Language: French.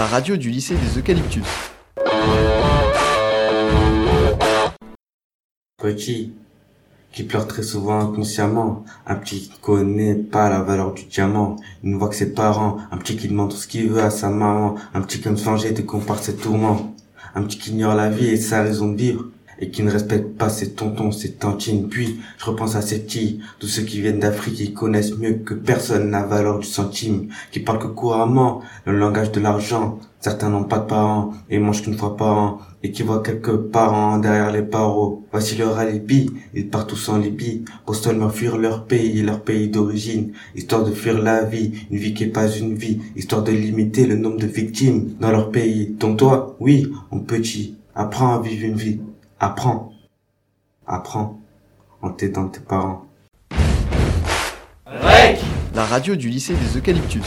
la radio du lycée des Eucalyptus. Petit, qui pleure très souvent inconsciemment, un petit qui connaît pas la valeur du diamant, il ne voit que ses parents, un petit qui demande tout ce qu'il veut à sa maman, un petit qui aime se venger de compare ses tourments, un petit qui ignore la vie et sa raison de vivre, et qui ne respecte pas ses tontons, ses tantines. Puis, je repense à ces petits, tous ceux qui viennent d'Afrique, qui connaissent mieux que personne la valeur du centime, qui parlent que couramment le langage de l'argent. Certains n'ont pas de parents et mangent qu'une fois par an, et qui voient quelques parents derrière les barreaux. Voici leur alibi, ils partent tous en Libye, pour seulement fuir leur pays, leur pays d'origine, histoire de fuir la vie, une vie qui est pas une vie, histoire de limiter le nombre de victimes dans leur pays. Donc toi, oui, mon petit, apprends à vivre une vie. Apprends. Apprends. En t'aidant tes parents. La radio du lycée des Eucalyptus.